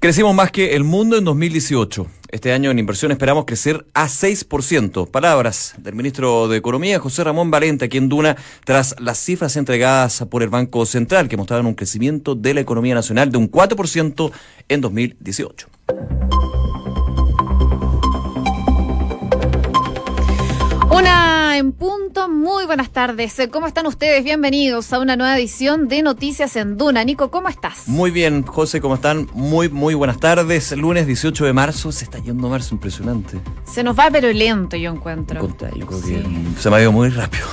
Crecimos más que el mundo en 2018. Este año en inversión esperamos crecer a 6%. Palabras del ministro de Economía, José Ramón Valente, aquí en Duna, tras las cifras entregadas por el Banco Central, que mostraban un crecimiento de la economía nacional de un 4% en 2018. Una en punto, muy buenas tardes. ¿Cómo están ustedes? Bienvenidos a una nueva edición de Noticias en Duna. Nico, ¿cómo estás? Muy bien, José, ¿cómo están? Muy, muy buenas tardes. Lunes 18 de marzo, se está yendo marzo, impresionante. Se nos va pero lento, yo encuentro. Yo creo que se me ha ido muy rápido.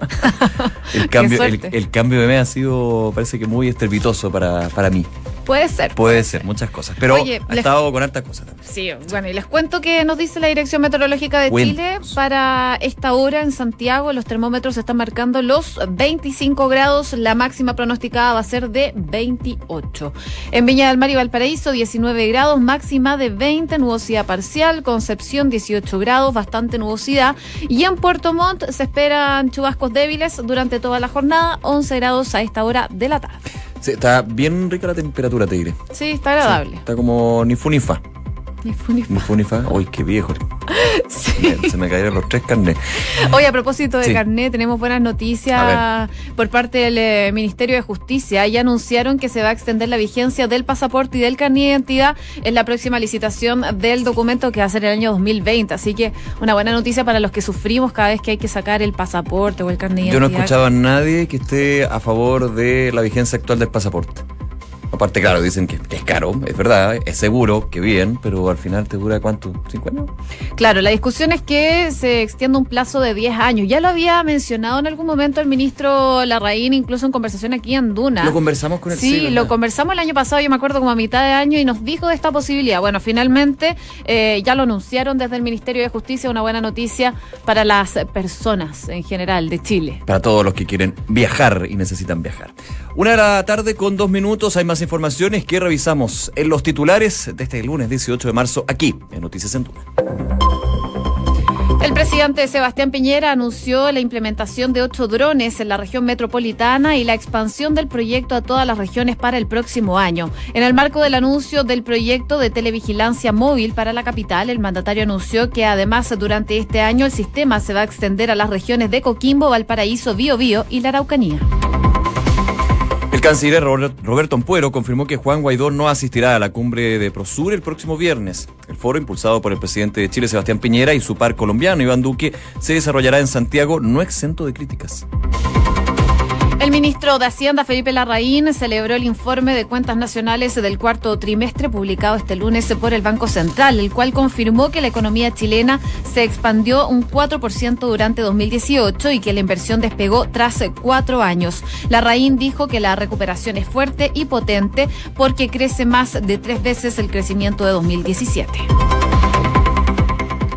el, cambio, el, el, cambio de mes ha sido, parece que muy estrepitoso para, para mí. Puede ser. Puede, ser, muchas cosas. Pero Oye, ha estado con hartas cosas también. Sí, bueno, y les cuento que nos dice la Dirección Meteorológica de Chile para esta hora en Santiago los termómetros están marcando los 25 grados, la máxima pronosticada va a ser de 28. En Viña del Mar y Valparaíso 19 grados, máxima de 20, nubosidad parcial, Concepción 18 grados, bastante nubosidad y en Puerto Montt se esperan chubascos débiles durante toda la jornada, 11 grados a esta hora de la tarde. Sí, está bien rica la temperatura, te diré. Sí, está agradable. Sí, está como ni funifa. Ni funifa. Ni funifa. Uy, qué viejo. Sí. Se me cayeron los tres carnets. Hoy, a propósito de carnet, tenemos buenas noticias por parte del eh, Ministerio de Justicia. Ya anunciaron que se va a extender la vigencia del pasaporte y del carnet de identidad en la próxima licitación del documento que va a ser el año 2020. Así que una buena noticia para los que sufrimos cada vez que hay que sacar el pasaporte o el carnet de identidad. Yo no he escuchado a nadie que esté a favor de la vigencia actual del pasaporte. Aparte, claro, dicen que es caro, es verdad, es seguro, que bien, pero al final te dura cuánto, ¿cinco años? Claro, la discusión es que se extienda un plazo de 10 años. Ya lo había mencionado en algún momento el ministro Larraín, incluso en conversación aquí en Duna. Lo conversamos con él. Sí, lo conversamos el año pasado, yo me acuerdo como a mitad de año, y nos dijo de esta posibilidad. Bueno, finalmente eh, ya lo anunciaron desde el Ministerio de Justicia, una buena noticia para las personas en general de Chile. Para todos los que quieren viajar y necesitan viajar. Una de la tarde con dos minutos, hay más informaciones que revisamos en los titulares de este lunes 18 de marzo aquí en Noticias en Tuna. El presidente Sebastián Piñera anunció la implementación de ocho drones en la región metropolitana y la expansión del proyecto a todas las regiones para el próximo año. En el marco del anuncio del proyecto de televigilancia móvil para la capital, el mandatario anunció que además durante este año el sistema se va a extender a las regiones de Coquimbo, Valparaíso, Biobío y la Araucanía. Canciller Roberto Ampuero confirmó que Juan Guaidó no asistirá a la cumbre de Prosur el próximo viernes. El foro, impulsado por el presidente de Chile, Sebastián Piñera, y su par colombiano, Iván Duque, se desarrollará en Santiago, no exento de críticas. El ministro de Hacienda, Felipe Larraín, celebró el informe de cuentas nacionales del cuarto trimestre publicado este lunes por el Banco Central, el cual confirmó que la economía chilena se expandió un 4% durante 2018 y que la inversión despegó tras cuatro años. Larraín dijo que la recuperación es fuerte y potente porque crece más de tres veces el crecimiento de 2017.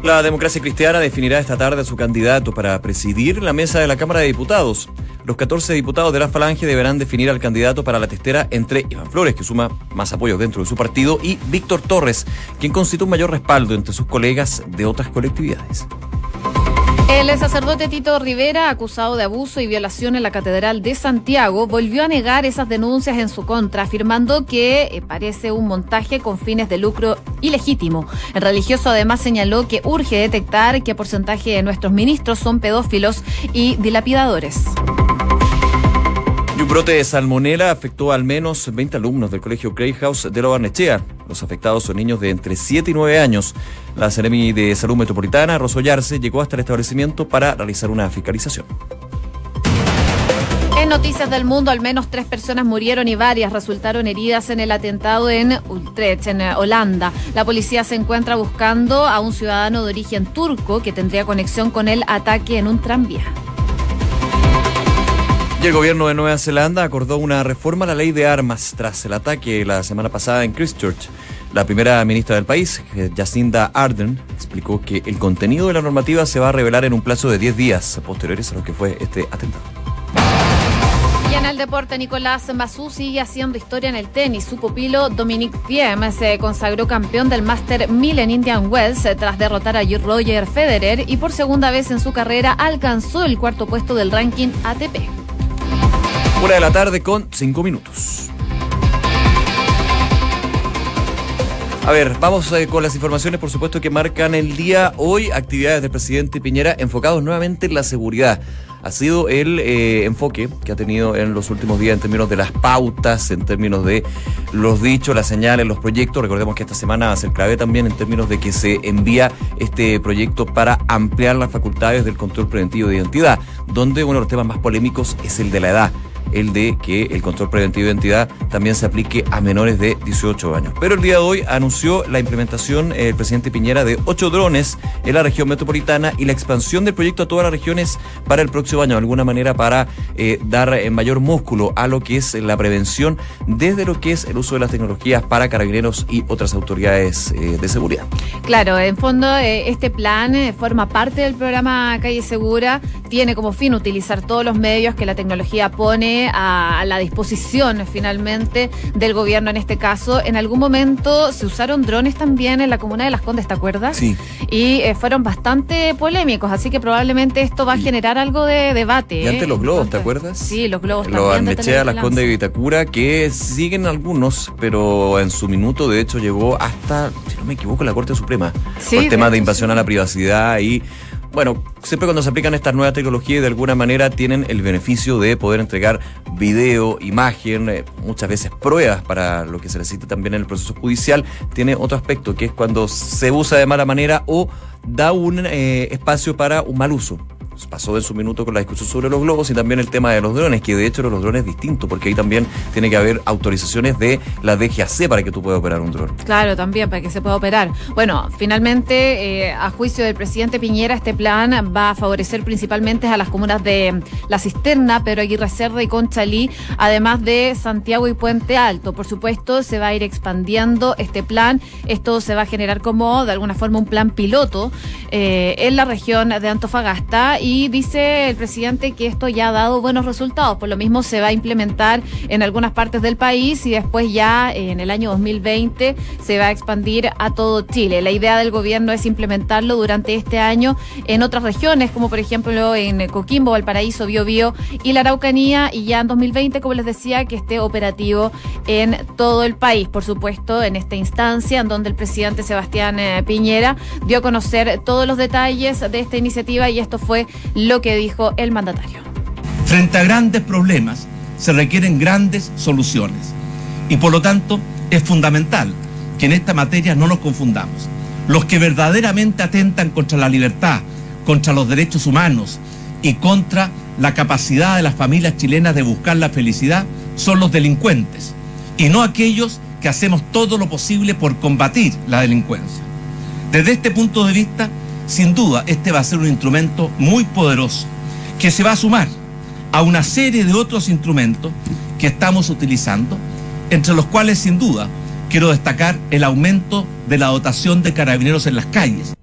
La democracia cristiana definirá esta tarde a su candidato para presidir la mesa de la Cámara de Diputados. Los 14 diputados de la Falange deberán definir al candidato para la testera entre Iván Flores, que suma más apoyo dentro de su partido, y Víctor Torres, quien constituye un mayor respaldo entre sus colegas de otras colectividades. El sacerdote Tito Rivera, acusado de abuso y violación en la Catedral de Santiago, volvió a negar esas denuncias en su contra, afirmando que eh, parece un montaje con fines de lucro ilegítimo. El religioso además señaló que urge detectar qué porcentaje de nuestros ministros son pedófilos y dilapidadores. Y un brote de salmonela afectó al menos 20 alumnos del colegio Cray House de La Los afectados son niños de entre 7 y 9 años. La Seremi de Salud Metropolitana, Rosollarse, llegó hasta el establecimiento para realizar una fiscalización. En Noticias del Mundo, al menos tres personas murieron y varias resultaron heridas en el atentado en Utrecht, en Holanda. La policía se encuentra buscando a un ciudadano de origen turco que tendría conexión con el ataque en un tranvía el gobierno de Nueva Zelanda acordó una reforma a la ley de armas tras el ataque la semana pasada en Christchurch. La primera ministra del país, Jacinda Ardern, explicó que el contenido de la normativa se va a revelar en un plazo de 10 días posteriores a lo que fue este atentado. Y en el deporte, Nicolás Massú sigue haciendo historia en el tenis. Su pupilo Dominic Thiem se consagró campeón del Master 1000 en Indian Wells tras derrotar a Roger Federer y por segunda vez en su carrera alcanzó el cuarto puesto del ranking ATP. Hora de la tarde con cinco minutos. A ver, vamos eh, con las informaciones, por supuesto, que marcan el día hoy. Actividades del presidente Piñera enfocados nuevamente en la seguridad. Ha sido el eh, enfoque que ha tenido en los últimos días en términos de las pautas, en términos de los dichos, las señales, los proyectos. Recordemos que esta semana va a ser clave también en términos de que se envía este proyecto para ampliar las facultades del control preventivo de identidad, donde uno de los temas más polémicos es el de la edad el de que el control preventivo de identidad también se aplique a menores de 18 años. Pero el día de hoy anunció la implementación eh, el presidente Piñera de ocho drones en la región metropolitana y la expansión del proyecto a todas las regiones para el próximo de alguna manera para eh, dar eh, mayor músculo a lo que es la prevención desde lo que es el uso de las tecnologías para carabineros y otras autoridades de seguridad. Claro, en fondo este plan forma parte del programa Calle Segura, tiene como fin utilizar todos los medios que la tecnología pone a, la disposición finalmente del gobierno en este caso. En algún momento se usaron drones también en la comuna de Las Condes, ¿te acuerdas? Sí. Y eh, fueron bastante polémicos, así que probablemente esto va a generar algo de debate. Y antes ¿eh? los globos, ¿te acuerdas? Sí, los globos Los Arnechea, Las Condes de Vitacura, que siguen algunos, pero en su minuto de hecho llegó hasta, si no me equivoco, la Corte Suprema. Sí, por el tema de, invasión a la privacidad y bueno, siempre cuando se aplican estas nuevas tecnologías de alguna manera tienen el beneficio de poder entregar video, imagen, eh, muchas veces pruebas para lo que se necesita también en el proceso judicial. Tiene otro aspecto que es cuando se usa de mala manera o da un eh, espacio para un mal uso pasó en su minuto con la discusión sobre los globos y también el tema de los drones, que de hecho los drones es distinto, porque ahí también tiene que haber autorizaciones de la DGAC para que tú puedas operar un dron. Claro, también para que se pueda operar. Bueno, finalmente, eh, a juicio del presidente Piñera, este plan va a favorecer principalmente a las comunas de La Cisterna, pero Aguirre Cerda y Conchalí, además de Santiago y Puente Alto. Por supuesto, se va a ir expandiendo este plan. Esto se va a generar como, de alguna forma, un plan piloto eh, en la región de Antofagasta y dice el presidente que esto ya ha dado buenos resultados. Por lo mismo se va a implementar en algunas partes del país y después ya en el año 2020 se va a expandir a todo Chile. La idea del gobierno es implementarlo durante este año en otras regiones, como por ejemplo en Coquimbo, Valparaíso, Biobío y la Araucanía y ya en 2020, como les decía, que esté operativo en todo el país. Por supuesto, en esta instancia en donde el presidente Sebastián eh, Piñera dio a conocer todos los detalles de esta iniciativa y esto fue lo que dijo el mandatario. Frente a grandes problemas se requieren grandes soluciones y por lo tanto es fundamental que en esta materia no nos confundamos. Los que verdaderamente atentan contra la libertad, contra los derechos humanos y contra la capacidad de las familias chilenas de buscar la felicidad son los delincuentes y no aquellos que hacemos todo lo posible por combatir la delincuencia. Desde este punto de vista, sin duda este va a ser un instrumento muy poderoso que se va a sumar a una serie de otros instrumentos que estamos utilizando, entre los cuales sin duda quiero destacar el aumento de la dotación de carabineros en las calles.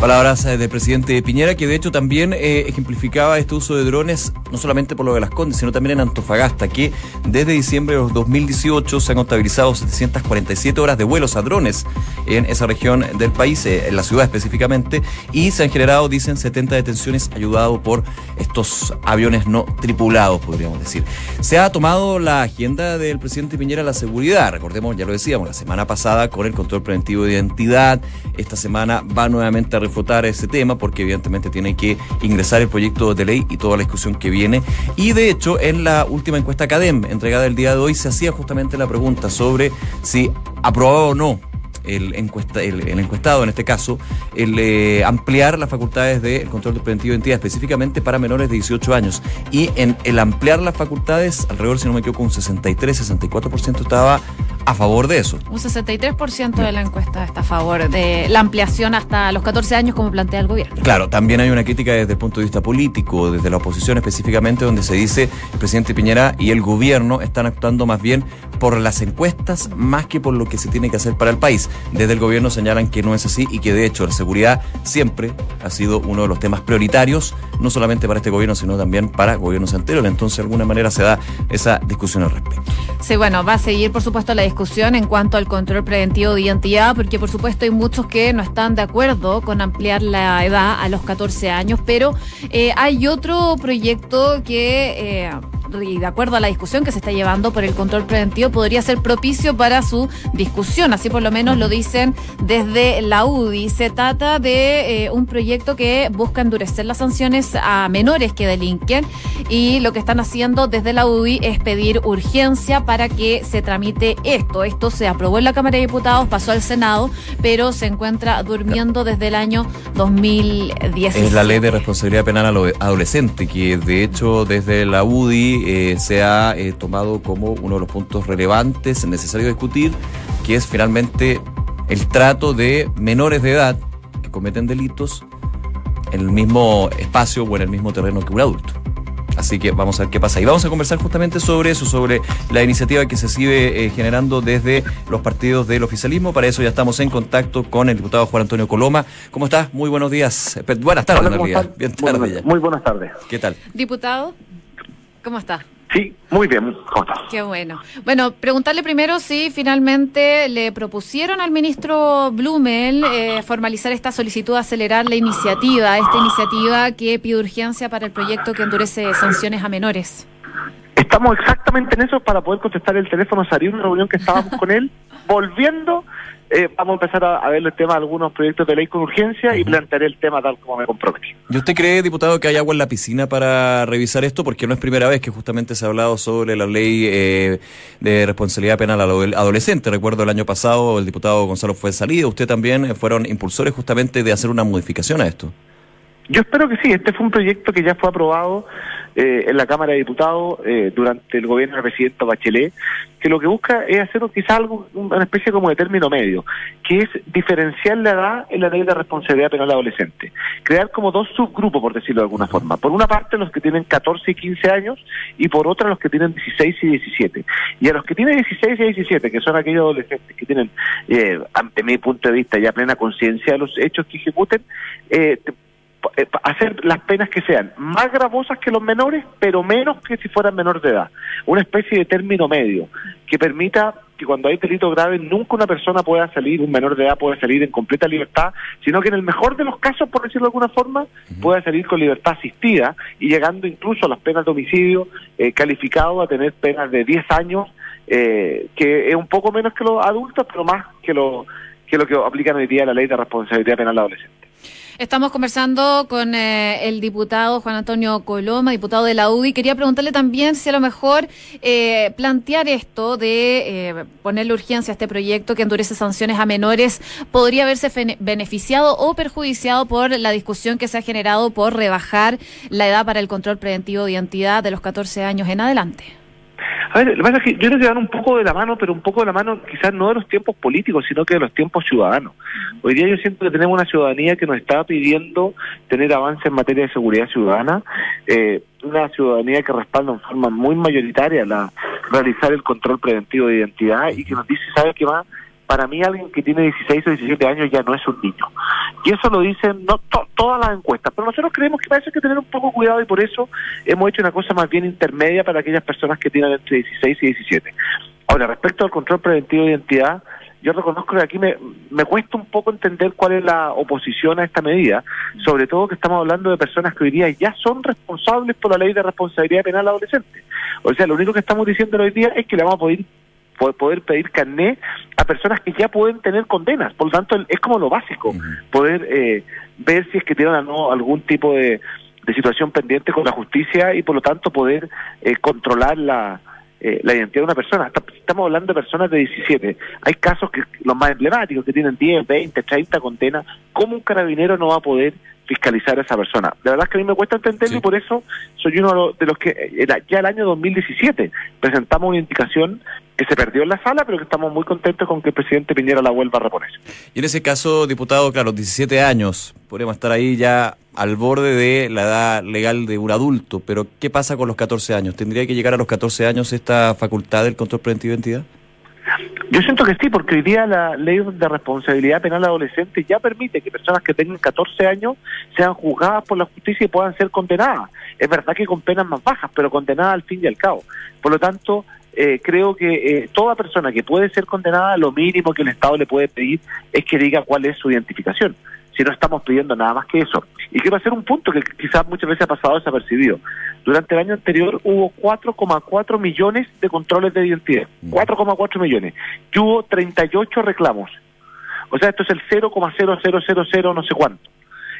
Palabras eh, del presidente Piñera, que de hecho también eh, ejemplificaba este uso de drones, no solamente por lo de las Condes, sino también en Antofagasta, que desde diciembre de 2018 se han contabilizado 747 horas de vuelos a drones en esa región del país, eh, en la ciudad específicamente, y se han generado, dicen, 70 detenciones ayudados por estos aviones no tripulados, podríamos decir. Se ha tomado la agenda del presidente Piñera la seguridad, recordemos, ya lo decíamos, la semana pasada con el control preventivo de identidad, esta semana va nuevamente a refutar ese tema porque evidentemente tiene que ingresar el proyecto de ley y toda la discusión que viene. Y de hecho, en la última encuesta CADEM entregada el día de hoy se hacía justamente la pregunta sobre si aprobaba o no el, encuesta, el, encuestado, en este caso, el eh, ampliar las facultades del control de preventivo de identidad, específicamente para menores de 18 años. Y en el ampliar las facultades, alrededor, si no me equivoco, un 63-64% estaba a favor de eso. Un 63% de la encuesta está a favor de la ampliación hasta los 14 años como plantea el gobierno. Claro, también hay una crítica desde el punto de vista político, desde la oposición específicamente, donde se dice el presidente Piñera y el gobierno están actuando más bien por las encuestas más que por lo que se tiene que hacer para el país. Desde el gobierno señalan que no es así y que de hecho la seguridad siempre ha sido uno de los temas prioritarios, no solamente para este gobierno, sino también para gobiernos anteriores. Entonces, de alguna manera se da esa discusión al respecto. Sí, bueno, va a seguir, por supuesto, la discusión en cuanto al control preventivo de identidad, porque por supuesto hay muchos que no están de acuerdo con ampliar la edad a los 14 años, pero eh, hay otro proyecto que... Eh, y de acuerdo a la discusión que se está llevando por el control preventivo, podría ser propicio para su discusión. Así por lo menos lo dicen desde la UDI. Se trata de eh, un proyecto que busca endurecer las sanciones a menores que delinquen y lo que están haciendo desde la UDI es pedir urgencia para que se tramite esto. Esto se aprobó en la Cámara de Diputados, pasó al Senado, pero se encuentra durmiendo desde el año 2017. Es la ley de responsabilidad penal adolescente que de hecho desde la UDI eh, se ha eh, tomado como uno de los puntos relevantes necesarios discutir, que es finalmente el trato de menores de edad que cometen delitos en el mismo espacio o en el mismo terreno que un adulto. Así que vamos a ver qué pasa. Y vamos a conversar justamente sobre eso, sobre la iniciativa que se sigue eh, generando desde los partidos del oficialismo. Para eso ya estamos en contacto con el diputado Juan Antonio Coloma. ¿Cómo estás? Muy buenos días. Buenas tardes, Bien tarde Muy buenas tardes. ¿Qué tal? Diputado, ¿cómo está? Sí, muy bien. ¿Cómo Qué bueno. Bueno, preguntarle primero si finalmente le propusieron al ministro Blumel eh, formalizar esta solicitud de acelerar la iniciativa, esta iniciativa que pide urgencia para el proyecto que endurece sanciones a menores. Estamos exactamente en eso para poder contestar el teléfono. Salió una reunión que estábamos con él, volviendo eh, vamos a empezar a, ver el tema de algunos proyectos de ley con urgencia y plantearé el tema tal como me comprometí. ¿Y usted cree, diputado, que hay agua en la piscina para revisar esto? Porque no es primera vez que justamente se ha hablado sobre la ley eh, de responsabilidad penal adolescente. Recuerdo el año pasado el diputado Gonzalo fue salido, usted también eh, fueron impulsores justamente de hacer una modificación a esto. Yo espero que sí, este fue un proyecto que ya fue aprobado eh, en la Cámara de Diputados eh, durante el gobierno del presidente Bachelet, que lo que busca es hacer quizás algo, una especie como de término medio, que es diferenciar la edad en la ley de responsabilidad penal adolescente. Crear como dos subgrupos, por decirlo de alguna forma. Por una parte los que tienen 14 y 15 años y por otra los que tienen 16 y 17. Y a los que tienen 16 y 17, que son aquellos adolescentes que tienen, eh, ante mi punto de vista, ya plena conciencia de los hechos que ejecuten, eh, eh, hacer las penas que sean más gravosas que los menores, pero menos que si fueran menores de edad. Una especie de término medio que permita que cuando hay delitos graves nunca una persona pueda salir, un menor de edad pueda salir en completa libertad, sino que en el mejor de los casos, por decirlo de alguna forma, pueda salir con libertad asistida y llegando incluso a las penas de homicidio eh, calificado a tener penas de 10 años, eh, que es un poco menos que los adultos, pero más que lo que lo que aplican hoy día la ley de responsabilidad penal adolescente. Estamos conversando con eh, el diputado Juan Antonio Coloma, diputado de la UDI. Quería preguntarle también si a lo mejor eh, plantear esto de eh, ponerle urgencia a este proyecto que endurece sanciones a menores podría haberse beneficiado o perjudiciado por la discusión que se ha generado por rebajar la edad para el control preventivo de identidad de los 14 años en adelante. A ver, lo que pasa es que yo creo que van un poco de la mano, pero un poco de la mano quizás no de los tiempos políticos, sino que de los tiempos ciudadanos. Hoy día yo siento que tenemos una ciudadanía que nos está pidiendo tener avances en materia de seguridad ciudadana, eh, una ciudadanía que respalda en forma muy mayoritaria la realizar el control preventivo de identidad y que nos dice, ¿sabe qué más? Para mí alguien que tiene 16 o 17 años ya no es un niño. Y eso lo dicen no todas las encuestas, pero nosotros creemos que parece que tener un poco cuidado y por eso hemos hecho una cosa más bien intermedia para aquellas personas que tienen entre 16 y 17. Ahora, respecto al control preventivo de identidad, yo reconozco que aquí me, me cuesta un poco entender cuál es la oposición a esta medida, sobre todo que estamos hablando de personas que hoy día ya son responsables por la ley de responsabilidad penal adolescente. O sea, lo único que estamos diciendo hoy día es que le vamos a poder poder pedir carné a personas que ya pueden tener condenas. Por lo tanto, es como lo básico, poder eh, ver si es que tienen o no algún tipo de, situación pendiente con la justicia y por lo tanto poder eh, controlar la, eh, la identidad de una persona. Estamos hablando de personas de 17. Hay casos que los más emblemáticos que tienen 10, 20, 30 condenas. ¿Cómo un carabinero no va a poder fiscalizar a esa persona. De verdad que a mí me cuesta entenderlo y por eso soy uno de los que eh, ya el año 2017 presentamos una indicación que se perdió en la sala, pero que estamos muy contentos con que el presidente Piñera la vuelva a reponer. Y en ese caso, diputado, claro, 17 años, podríamos estar ahí ya al borde de la edad legal de un adulto, pero ¿qué pasa con los 14 años? ¿Tendría que llegar a los 14 años esta facultad del control preventivo de identidad? Yo siento que sí, porque hoy día la ley de responsabilidad penal adolescente ya permite que personas que tengan 14 años sean juzgadas por la justicia y puedan ser condenadas. Es verdad que con penas más bajas, pero condenadas al fin y al cabo. Por lo tanto, eh, creo que eh, toda persona que puede ser condenada, lo mínimo que el Estado le puede pedir es que diga cuál es su identificación. si no estamos pidiendo nada más que eso. Y quiero hacer un punto que quizás muchas veces ha pasado desapercibido. Durante el año anterior hubo 4,4 millones de controles de identidad, 4,4 millones, y hubo 38 reclamos. O sea, esto es el 0,0000 no sé cuánto.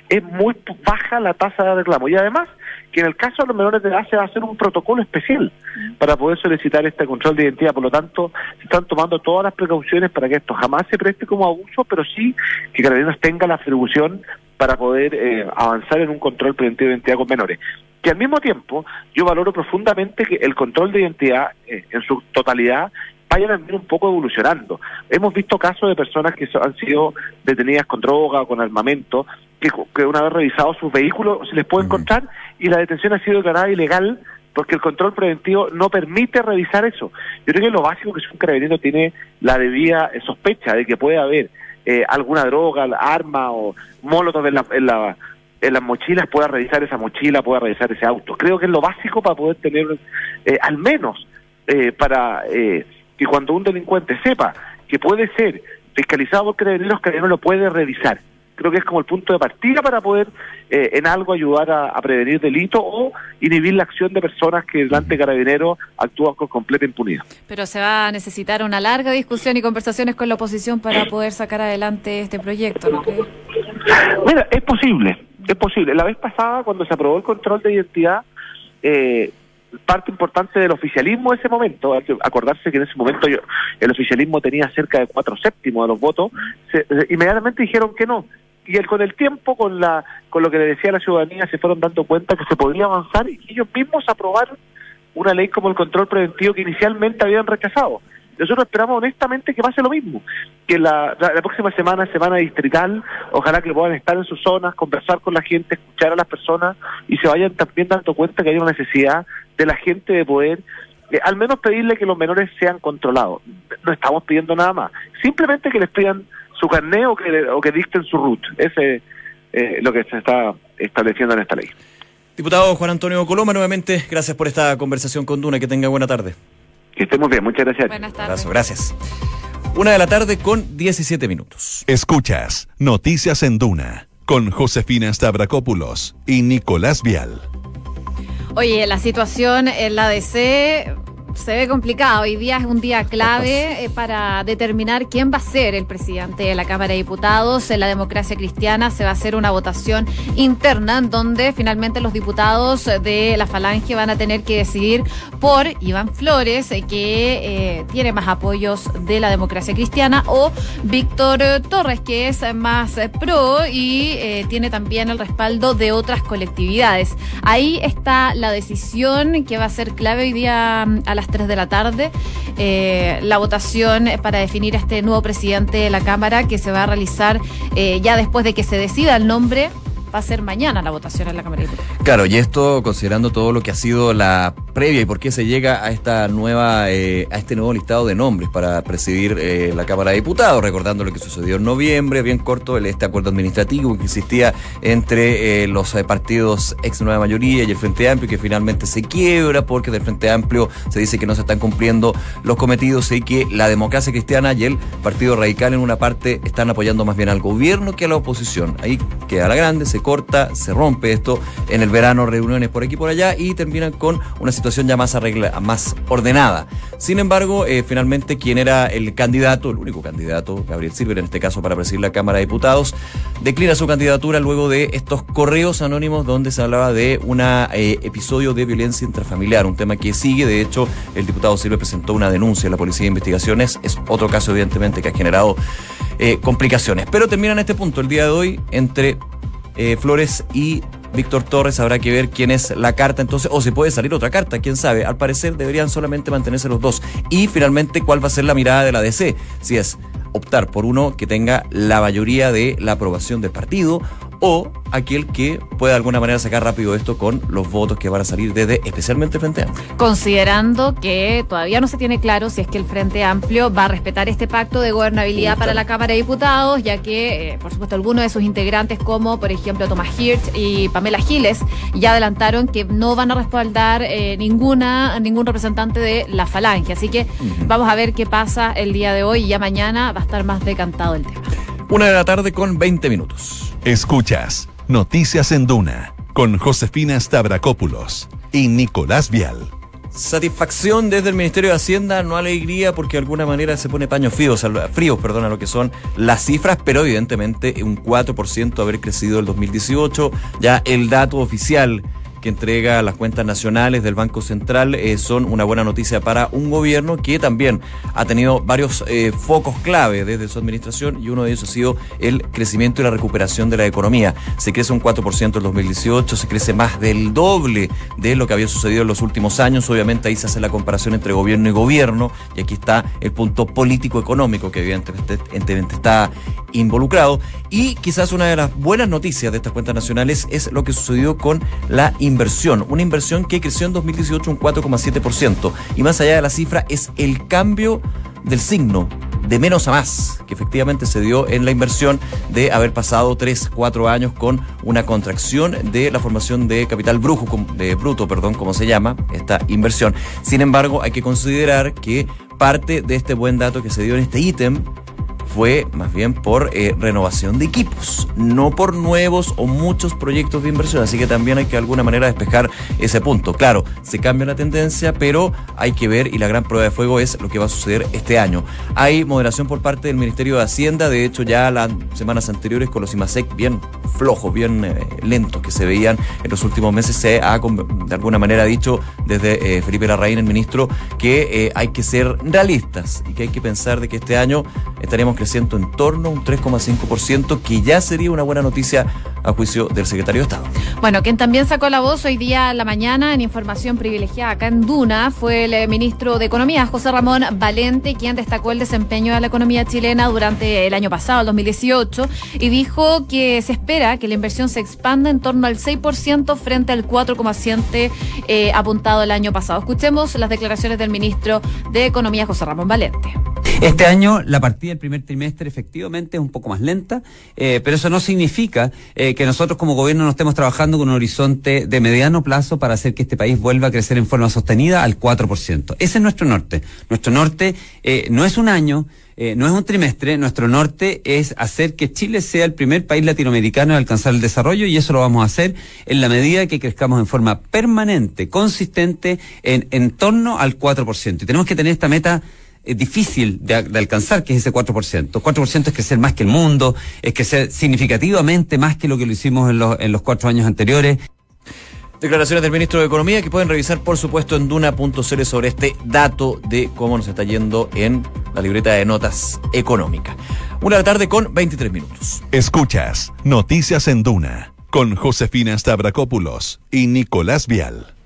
Es muy baja la tasa de reclamo. Y además, que en el caso de los menores de edad se va a hacer un protocolo especial para poder solicitar este control de identidad. Por lo tanto, se están tomando todas las precauciones para que esto jamás se preste como abuso, pero sí que Carabineros tenga la atribución para poder eh, avanzar en un control preventivo de identidad con menores. Que al mismo tiempo, yo valoro profundamente que el control de identidad eh, en su totalidad vaya también un poco evolucionando. Hemos visto casos de personas que han sido detenidas con droga o con armamento, que, que una vez revisado sus vehículos se les puede encontrar y la detención ha sido declarada ilegal porque el control preventivo no permite revisar eso. Yo creo que lo básico que si un carabinero tiene la debida eh, sospecha de que puede haber eh, alguna droga, arma o molotov en, la, en, la, en las mochilas, pueda revisar esa mochila, pueda revisar ese auto. Creo que es lo básico para poder tener, eh, al menos, para que cuando un delincuente sepa que puede ser fiscalizado por carabineros, carabineros lo puede revisar creo que es como el punto de partida para poder eh, en algo ayudar a, prevenir delitos o inhibir la acción de personas que delante de carabineros actúan con completa impunidad. Pero se va a necesitar una larga discusión y conversaciones con la oposición para poder sacar adelante este proyecto, ¿no crees? Mira, es posible, es posible. La vez pasada, cuando se aprobó el control de identidad, eh, parte importante del oficialismo de ese momento, acordarse que en ese momento yo, el oficialismo tenía cerca de cuatro séptimos de los votos, se, inmediatamente dijeron que no, y el, con el tiempo, con la con lo que le decía la ciudadanía, se fueron dando cuenta que se podía avanzar y ellos mismos aprobaron una ley como el control preventivo que inicialmente habían rechazado. Nosotros esperamos honestamente que pase lo mismo, que la, la, próxima semana, semana distrital, ojalá que puedan estar en sus zonas, conversar con la gente, escuchar a las personas y se vayan también dando cuenta que hay una necesidad de la gente de poder eh, al menos pedirle que los menores sean controlados. No estamos pidiendo nada más, simplemente que les pidan su carné o que, o que dicten su root. Ese es eh, lo que se está estableciendo en esta ley. Diputado Juan Antonio Coloma, nuevamente, gracias por esta conversación con Duna. Que tenga buena tarde. Que estemos bien, muchas gracias. Buenas tardes. gracias. Una de la tarde con 17 minutos. Escuchas Noticias en Duna con Josefina Stavrakopoulos y Nicolás Vial. Oye, la situación en la DC se ve complicado. Hoy día es un día clave eh, para determinar quién va a ser el presidente de la Cámara de Diputados. En la democracia cristiana se va a hacer una votación interna en donde finalmente los diputados de la Falange van a tener que decidir por Iván Flores, eh, que eh, tiene más apoyos de la democracia cristiana, o Víctor Torres, que es más pro y tiene también el respaldo de otras colectividades. Ahí está la decisión que va a ser clave hoy día mm, a las 3 de la tarde. Eh, la votación para definir a este nuevo presidente de la Cámara que se va a realizar eh, ya después de que se decida el nombre va a ser mañana la votación en la Cámara de Diputados. Claro, y esto considerando todo lo que ha sido la previa y por qué se llega a esta nueva, eh, a este nuevo listado de nombres para presidir eh, la Cámara de Diputados, recordando lo que sucedió en noviembre, bien corto, el, este acuerdo administrativo que existía entre eh, los partidos ex nueva mayoría y el Frente Amplio, que finalmente se quiebra porque del Frente Amplio se dice que no se están cumpliendo los cometidos y que la democracia cristiana y el Partido Radical en una parte están apoyando más bien al gobierno que a la oposición. Ahí queda la grande, se corta, se rompe esto en el verano, reuniones por aquí y por allá y terminan con una situación ya más arregla, más ordenada. Sin embargo, eh, finalmente quien era el candidato, el único candidato, Gabriel Silver en este caso para presidir la Cámara de Diputados, declina su candidatura luego de estos correos anónimos donde se hablaba de un eh, episodio de violencia intrafamiliar, un tema que sigue, de hecho el diputado Silver presentó una denuncia a la Policía de Investigaciones, es otro caso evidentemente que ha generado eh, complicaciones. Pero termina en este punto el día de hoy entre Flores y Víctor Torres. Habrá que ver quién es la carta entonces, o se puede salir otra carta, quién sabe. Al parecer deberían solamente mantenerse los dos. Y finalmente, ¿cuál va a ser la mirada de la DC? Si es optar por uno que tenga la mayoría de la aprobación del partido o aquel que pueda de alguna manera sacar rápido esto con los votos que van a salir desde especialmente Frente Amplio. Considerando que todavía no se tiene claro si es que el Frente Amplio va a respetar este pacto de gobernabilidad para la Cámara de Diputados, ya que, eh, por supuesto, algunos de sus integrantes, como por ejemplo Tomás Hirsch y Pamela Giles, ya adelantaron que no van a respaldar eh, ninguna ningún representante de la Falange. Así que vamos a ver qué pasa el día de hoy y ya mañana va a estar más decantado el tema. Una de la tarde con 20 minutos. Escuchas Noticias en Duna con Josefina Stavrakopoulos y Nicolás Vial. Satisfacción desde el Ministerio de Hacienda, no alegría porque de alguna manera se pone paños fríos, fríos a lo que son las cifras, pero evidentemente un 4% haber crecido el 2018, ya el dato oficial que entrega las cuentas nacionales del Banco Central eh, son una buena noticia para un gobierno que también ha tenido varios eh, focos clave desde su administración y uno de ellos ha sido el crecimiento y la recuperación de la economía. Se crece un 4% en 2018, se crece más del doble de lo que había sucedido en los últimos años. Obviamente ahí se hace la comparación entre gobierno y gobierno y aquí está el punto político-económico que evidentemente, está involucrado. Y quizás una de las buenas noticias de estas cuentas nacionales es lo que sucedió con la inversión, una inversión que creció en 2018 un 4,7%. Y más allá de la cifra, es el cambio del signo de menos a más, que efectivamente se dio en la inversión de haber pasado 3, 4 años con una contracción de la formación de capital brujo, bruto, perdón, como se llama, esta inversión. Sin embargo, hay que considerar que parte de este buen dato que se dio en este ítem fue más bien por eh, renovación de equipos, no por nuevos o muchos proyectos de inversión. Así que también hay que de alguna manera despejar ese punto. Claro, se cambia la tendencia, pero hay que ver y la gran prueba de fuego es lo que va a suceder este año. Hay moderación por parte del Ministerio de Hacienda, de hecho ya las semanas anteriores con los IMASEC bien flojos, bien eh, lentos que se veían en los últimos meses, se ha de alguna manera dicho desde eh, Felipe Larraín, el ministro, que hay que ser realistas y que hay que pensar de que este año estaremos creciendo en torno a un 3,5%, que ya sería una buena noticia a juicio del secretario de Estado. Bueno, quien también sacó la voz hoy día a la mañana en información privilegiada acá en Duna fue el eh, ministro de Economía, José Ramón Valente, quien destacó el desempeño de la economía chilena durante el año pasado, el 2018, y dijo que se espera que la inversión se expanda en torno al 6% frente al 4,7% eh, apuntado el año pasado. Escuchemos las declaraciones del ministro de Economía, José Ramón Valente. Este año la partida del primer trimestre efectivamente es un poco más lenta, eh, pero eso no significa eh, que nosotros como gobierno no estemos trabajando con un horizonte de mediano plazo para hacer que este país vuelva a crecer en forma sostenida al 4%. Ese es nuestro norte. Nuestro norte eh, no es un año, no es un trimestre, nuestro norte es hacer que Chile sea el primer país latinoamericano en alcanzar el desarrollo y eso lo vamos a hacer en la medida que crezcamos en forma permanente, consistente, en, en torno al 4%. Y tenemos que tener esta meta es difícil de, alcanzar, que es ese 4%. 4% es crecer más que el mundo, es crecer significativamente más que lo que lo hicimos en los, en los cuatro años anteriores. Declaraciones del ministro de Economía que pueden revisar, por supuesto, en duna.cl sobre este dato de cómo nos está yendo en la libreta de notas económica. Una de la tarde con 23 minutos. Escuchas Noticias en Duna con Josefina Stavrakopoulos y Nicolás Vial.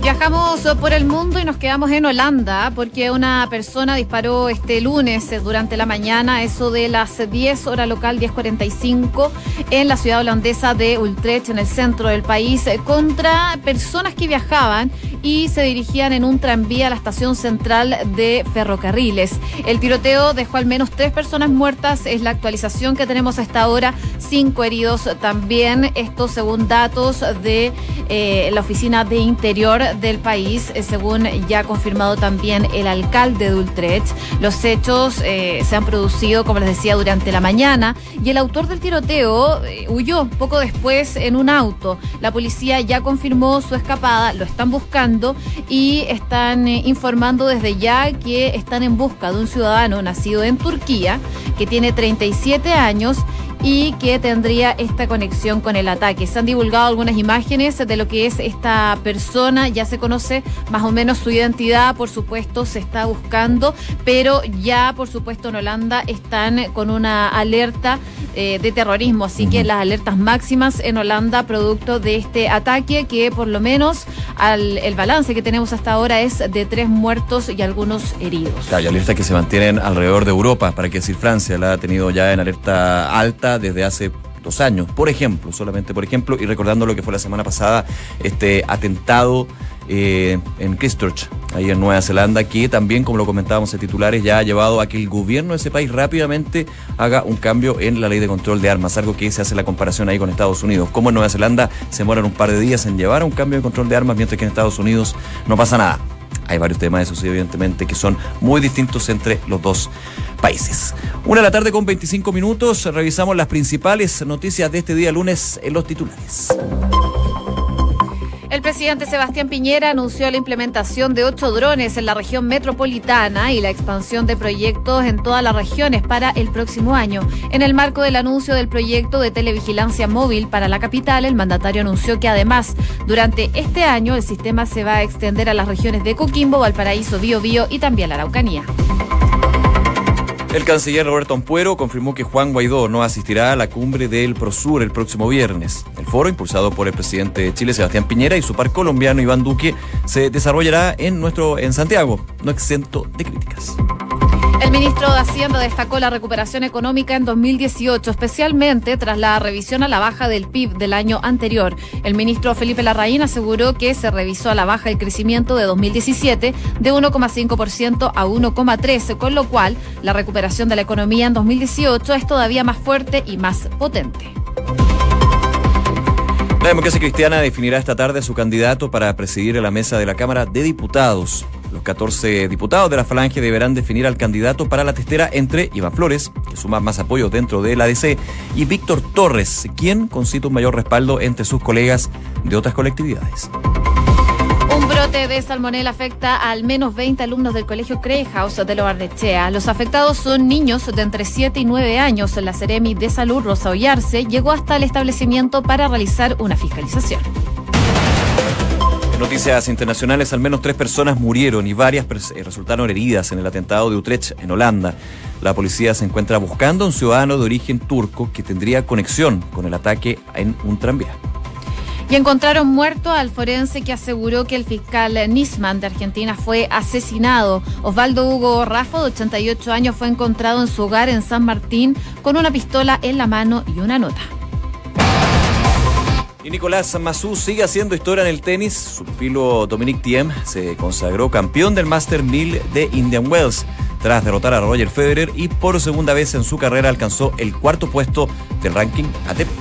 Viajamos por el mundo y nos quedamos en Holanda porque una persona disparó este lunes durante la mañana, eso de las 10 hora local, 10.45, en la ciudad holandesa de Utrecht, en el centro del país, contra personas que viajaban y se dirigían en un tranvía a la estación central de ferrocarriles. El tiroteo dejó al menos tres personas muertas, es la actualización que tenemos hasta ahora, cinco heridos también, esto según datos de eh, la Oficina de Interior del país, eh, según ya ha confirmado también el alcalde de Utrecht. Los hechos eh, se han producido, como les decía, durante la mañana y el autor del tiroteo eh, huyó poco después en un auto. La policía ya confirmó su escapada, lo están buscando y están informando desde ya que están en busca de un ciudadano nacido en Turquía que tiene 37 años y que tendría esta conexión con el ataque. Se han divulgado algunas imágenes de lo que es esta persona, ya se conoce más o menos su identidad, por supuesto se está buscando, pero ya por supuesto en Holanda están con una alerta eh, de terrorismo, así que las alertas máximas en Holanda producto de este ataque que por lo menos al, el balance que tenemos hasta ahora es de tres muertos y algunos heridos. Claro, y alertas que se mantienen alrededor de Europa, para que decir Francia la ha tenido ya en alerta alta desde hace dos años, por ejemplo, solamente por ejemplo, y recordando lo que fue la semana pasada, este atentado eh, en Christchurch, ahí en Nueva Zelanda, que también, como lo comentábamos en titulares, ya ha llevado a que el gobierno de ese país rápidamente haga un cambio en la ley de control de armas, algo que se hace la comparación ahí con Estados Unidos. Como en Nueva Zelanda se demoran un par de días en llevar un cambio de control de armas, mientras que en Estados Unidos no pasa nada. hay varios temas, eso sí, evidentemente, que son muy distintos entre los dos países. Una de la tarde con 25 minutos, revisamos las principales noticias de este día lunes en los titulares. El presidente Sebastián Piñera anunció la implementación de ocho drones en la región metropolitana y la expansión de proyectos en todas las regiones para el próximo año. En el marco del anuncio del proyecto de televigilancia móvil para la capital, el mandatario anunció que además, durante este año, el sistema se va a extender a las regiones de Coquimbo, Valparaíso, Biobío y también la Araucanía. El canciller Roberto Ampuero confirmó que Juan Guaidó no asistirá a la cumbre del Prosur el próximo viernes. El foro, impulsado por el presidente de Chile, Sebastián Piñera, y su par colombiano, Iván Duque, se desarrollará en, nuestro, en Santiago, no exento de críticas. El ministro de Hacienda destacó la recuperación económica en 2018, especialmente tras la revisión a la baja del PIB del año anterior. El ministro Felipe Larraín aseguró que se revisó a la baja el crecimiento de 2017 de 1,5% a 1,13%, con lo cual la recuperación de la economía en 2018 es todavía más fuerte y más potente. La democracia cristiana definirá esta tarde a su candidato para presidir la mesa de la Cámara de Diputados. Los 14 diputados de la Falange deberán definir al candidato para la testera entre Iván Flores, que suma más apoyos dentro del ADC, y Víctor Torres, quien concita un mayor respaldo entre sus colegas de otras colectividades. Un brote de salmonela afecta a al menos 20 alumnos del colegio House de Lobarnechea. Los afectados son niños de entre 7 y 9 años. La Seremi de Salud, Rosa Ollarse, llegó hasta el establecimiento para realizar una fiscalización. Noticias internacionales, al menos tres personas murieron y varias eh, resultaron heridas en el atentado de Utrecht, en Holanda. La policía se encuentra buscando a un ciudadano de origen turco que tendría conexión con el ataque en un tranvía. Y encontraron muerto al forense que aseguró que el fiscal Nisman de Argentina fue asesinado. Osvaldo Hugo Raffo, de 88 años, fue encontrado en su hogar en San Martín con una pistola en la mano y una nota. Y Nicolás Massú sigue haciendo historia en el tenis. Su pupilo Dominic Thiem se consagró campeón del Master 1000 de Indian Wells tras derrotar a Roger Federer y por segunda vez en su carrera alcanzó el cuarto puesto del ranking ATP.